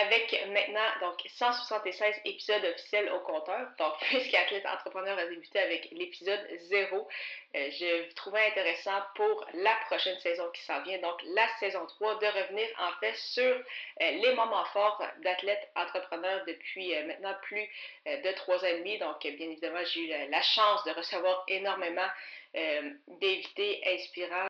avec maintenant donc 176 épisodes officiels au compteur. Donc, puisque Athlète Entrepreneur a débuté avec l'épisode 0, euh, je trouvais intéressant pour la prochaine saison qui s'en vient, donc la saison 3, de revenir en fait sur euh, les moments forts d'athlètes entrepreneurs depuis euh, maintenant plus de trois ans et demi. Donc, bien évidemment, j'ai eu la chance de recevoir énormément d'invités inspirants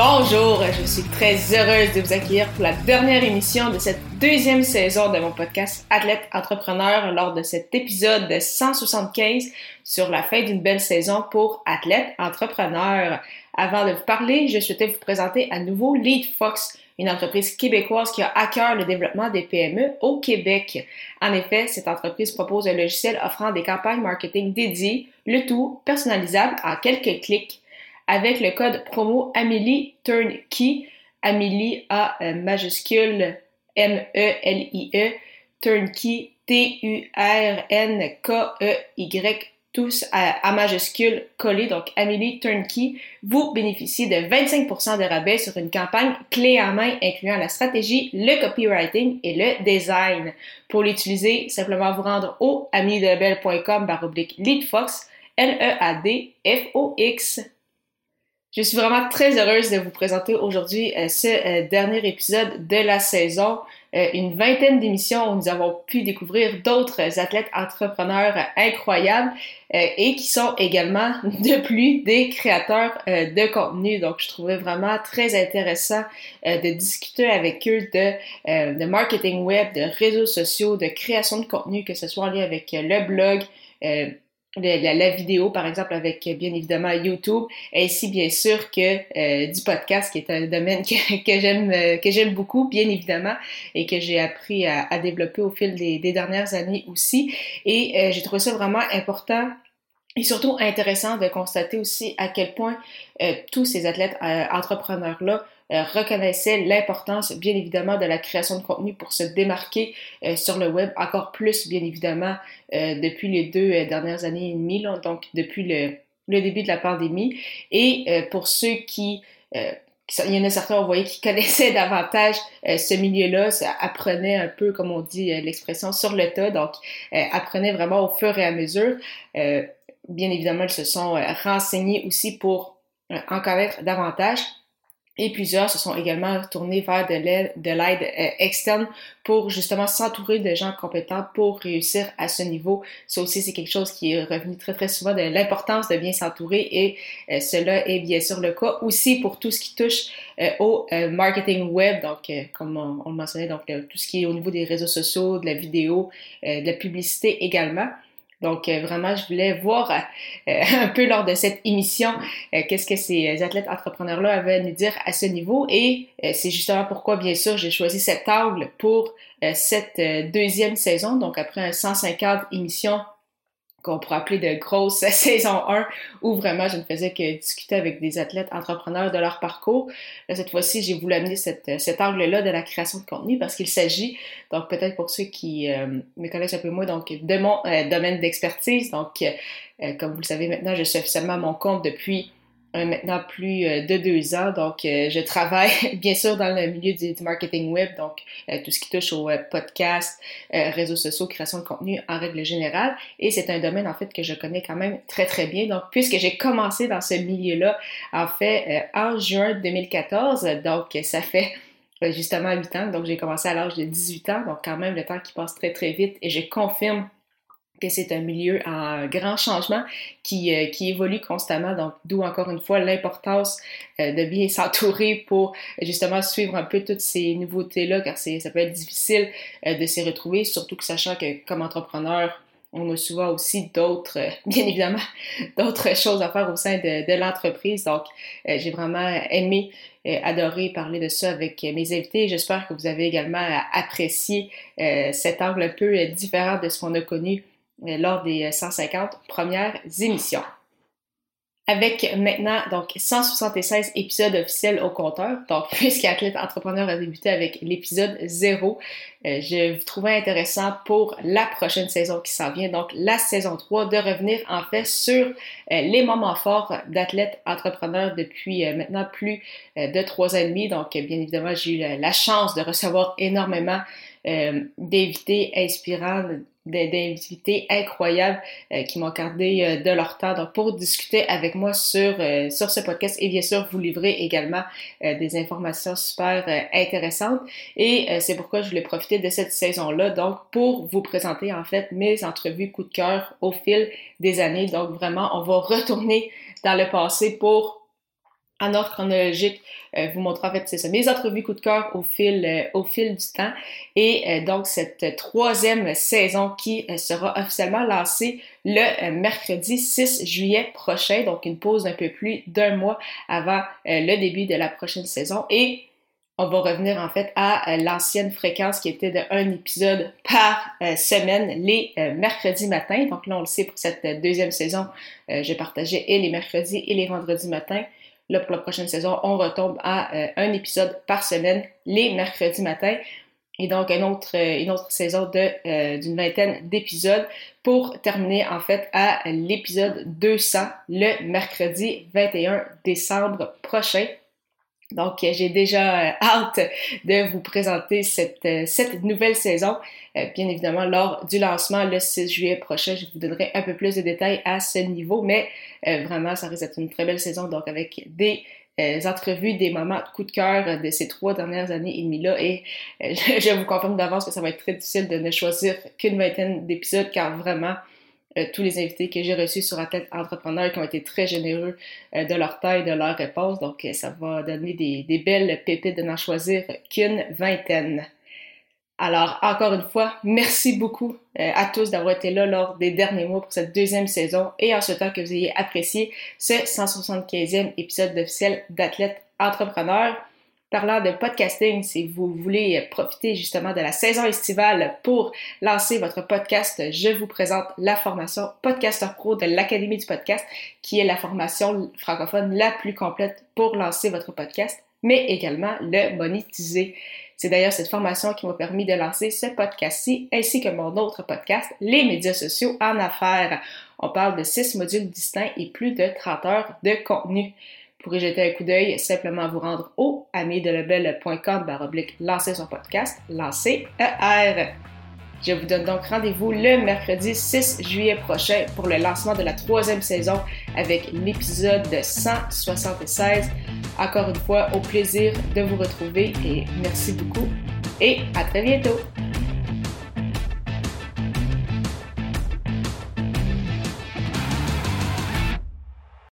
Bonjour, je suis très heureuse de vous accueillir pour la dernière émission de cette deuxième saison de mon podcast Athlète Entrepreneur lors de cet épisode 175 sur la fin d'une belle saison pour Athlète Entrepreneur. Avant de vous parler, je souhaitais vous présenter à nouveau Lead Fox, une entreprise québécoise qui a à cœur le développement des PME au Québec. En effet, cette entreprise propose un logiciel offrant des campagnes marketing dédiées, le tout personnalisable en quelques clics avec le code promo Amélie Turnkey, Amélie A euh, majuscule M-E-L-I-E, Turnkey T-U-R-N-K-E-Y, tous à, majuscule collé, donc Amélie Turnkey, vous bénéficiez de 25% de rabais sur une campagne clé en main incluant la stratégie, le copywriting et le design. Pour l'utiliser, simplement vous rendre au ameliedelebel.com baroblique leadfox, L-E-A-D-F-O-X. Je suis vraiment très heureuse de vous présenter aujourd'hui euh, ce euh, dernier épisode de la saison. Euh, une vingtaine d'émissions où nous avons pu découvrir d'autres athlètes entrepreneurs incroyables et qui sont également de plus des créateurs de contenu. Donc, je trouvais vraiment très intéressant de discuter avec eux de, de marketing web, de réseaux sociaux, de création de contenu, que ce soit en lien avec le blog, la, vidéo, par exemple, avec bien évidemment YouTube, ainsi bien sûr que euh, du podcast, qui est un domaine que, j'aime euh, que j'aime beaucoup, bien évidemment, et que j'ai appris à, développer au fil des, dernières années aussi. Et euh, j'ai trouvé ça vraiment important et surtout intéressant de constater aussi à quel point tous ces athlètes entrepreneurs-là euh, reconnaissait l'importance, bien évidemment, de la création de contenu pour se démarquer euh, sur le web, encore plus, bien évidemment, euh, depuis les deux dernières années et demie, donc depuis le, le, début de la pandémie. Et pour ceux qui il y en a certains, on voyait, qui connaissaient davantage ce milieu-là, apprenaient un peu, comme on dit l'expression, sur le tas, donc apprenaient vraiment au fur et à mesure. Bien évidemment, ils se sont renseignés aussi pour en connaître davantage et plusieurs se sont également tournés vers de l'aide, de l'aide euh, externe pour justement s'entourer de gens compétents pour réussir à ce niveau. Ça aussi, c'est quelque chose qui est revenu très très souvent de l'importance de bien s'entourer et euh, cela est bien sûr le cas aussi pour tout ce qui touche euh, au marketing web, donc comme on, on, le mentionnait, donc tout ce qui est au niveau des réseaux sociaux, de la vidéo, de la publicité également. Donc, euh, vraiment, je voulais voir euh, un peu lors de cette émission euh, qu'est-ce que ces athlètes entrepreneurs-là avaient à nous dire à ce niveau. Et c'est justement pourquoi, bien sûr, j'ai choisi cet angle pour cette deuxième saison. Donc, après 150 émissions qu'on pourrait appeler de grosse saison 1, où vraiment je ne faisais que discuter avec des athlètes entrepreneurs de leur parcours. cette fois-ci, j'ai voulu amener cette, cet angle-là de la création de contenu parce qu'il s'agit, donc peut-être pour ceux qui euh, me connaissent un peu moins, donc de mon euh, domaine d'expertise. Donc, euh, comme vous le savez maintenant, je suis officiellement à mon compte depuis euh, maintenant plus euh, de deux ans. Donc, euh, je travaille bien sûr dans le milieu du, marketing web, donc tout ce qui touche aux podcasts, réseaux sociaux, création de contenu en règle générale. Et c'est un domaine en fait que je connais quand même très très bien. Donc, puisque j'ai commencé dans ce milieu-là en fait en juin 2014, donc ça fait justement 8 ans. Donc, j'ai commencé à l'âge de 18 ans, donc quand même le temps qui passe très très vite. Et je confirme que c'est un milieu en grand changement qui, euh, qui évolue constamment, donc d'où encore une fois l'importance euh, de bien s'entourer pour justement suivre un peu toutes ces nouveautés-là, car ça peut être difficile euh, de s'y retrouver, surtout que sachant que comme entrepreneur, on a souvent aussi d'autres, bien évidemment, d'autres choses à faire au sein de, de l'entreprise. Donc, j'ai vraiment aimé, adoré parler de ça avec mes invités. J'espère que vous avez également apprécié cet angle un peu différent de ce qu'on a connu lors des 150 premières émissions. avec maintenant donc 176 épisodes officiels au compteur. Donc, puisque Athlète Entrepreneur a débuté avec l'épisode 0, euh, je trouvais intéressant pour la prochaine saison qui s'en vient, donc la saison 3, de revenir en fait sur euh, les moments forts d'Athlète Entrepreneur depuis euh, maintenant plus de trois ans et demi. Donc, bien évidemment, j'ai eu la chance de recevoir énormément d'invités inspirants d'invités incroyables euh, qui m'ont gardé euh, de leur temps. Pour discuter avec moi sur, euh, sur ce podcast et bien sûr vous livrer également des informations super intéressantes. Et c'est pourquoi je voulais profiter de cette saison-là donc pour vous présenter en fait mes entrevues coup de cœur au fil des années. Donc vraiment on va retourner dans le passé pour en ordre chronologique, euh, vous montrer en fait c'est ça, mes entrevues coup de cœur au fil, euh, au fil du temps. Et euh, donc cette troisième saison qui sera officiellement lancée le mercredi 6 juillet prochain, donc une pause un peu plus d'un mois avant le début de la prochaine saison. Et on va revenir en fait à l'ancienne fréquence qui était de un épisode par semaine les mercredis matins. Donc là, on le sait pour cette deuxième saison, je partageais et les mercredis et les vendredis matins. Là, pour la prochaine saison, on retombe à euh, un épisode par semaine, les mercredis matins. Et donc, une autre, euh, une autre saison de, euh, d'une vingtaine d'épisodes pour terminer en fait à l'épisode 200 le mercredi 21 décembre prochain. Donc, j'ai déjà hâte de vous présenter cette, cette nouvelle saison. Bien évidemment, lors du lancement le 6 juillet prochain, je vous donnerai un peu plus de détails à ce niveau, mais vraiment, ça risque d'être une très belle saison, donc avec des entrevues, des moments de coup de cœur de ces trois dernières années et demie-là. Et je vous confirme d'avance que ça va être très difficile de ne choisir qu'une vingtaine d'épisodes, car vraiment, euh, tous les invités que j'ai reçus sur Athlète Entrepreneur qui ont été très généreux euh, de leur taille, de leur réponse. Donc, euh, ça va donner des, des belles pépites de n'en choisir qu'une vingtaine. Alors, encore une fois, merci beaucoup à tous d'avoir été là lors des derniers mois pour cette deuxième saison et en souhaitant que vous ayez apprécié ce 175e épisode officiel d'Athlète Entrepreneur. Parlant de podcasting, si vous voulez profiter justement de la saison estivale pour lancer votre podcast, je vous présente la formation Podcaster Pro de l'Académie du podcast, qui est la formation francophone la plus complète pour lancer votre podcast, mais également le monétiser. C'est d'ailleurs cette formation qui m'a permis de lancer ce podcast-ci, ainsi que mon autre podcast, Les médias sociaux en affaires. On parle de six modules distincts et plus de 30 heures de contenu pourrez jeter un coup d'œil, simplement vous rendre au amidelebel.com baroblique lancer son podcast, lancer ER. Je vous donne donc rendez-vous le mercredi 6 juillet prochain pour le lancement de la troisième saison avec l'épisode 176. Encore une fois, au plaisir de vous retrouver et merci beaucoup et à très bientôt.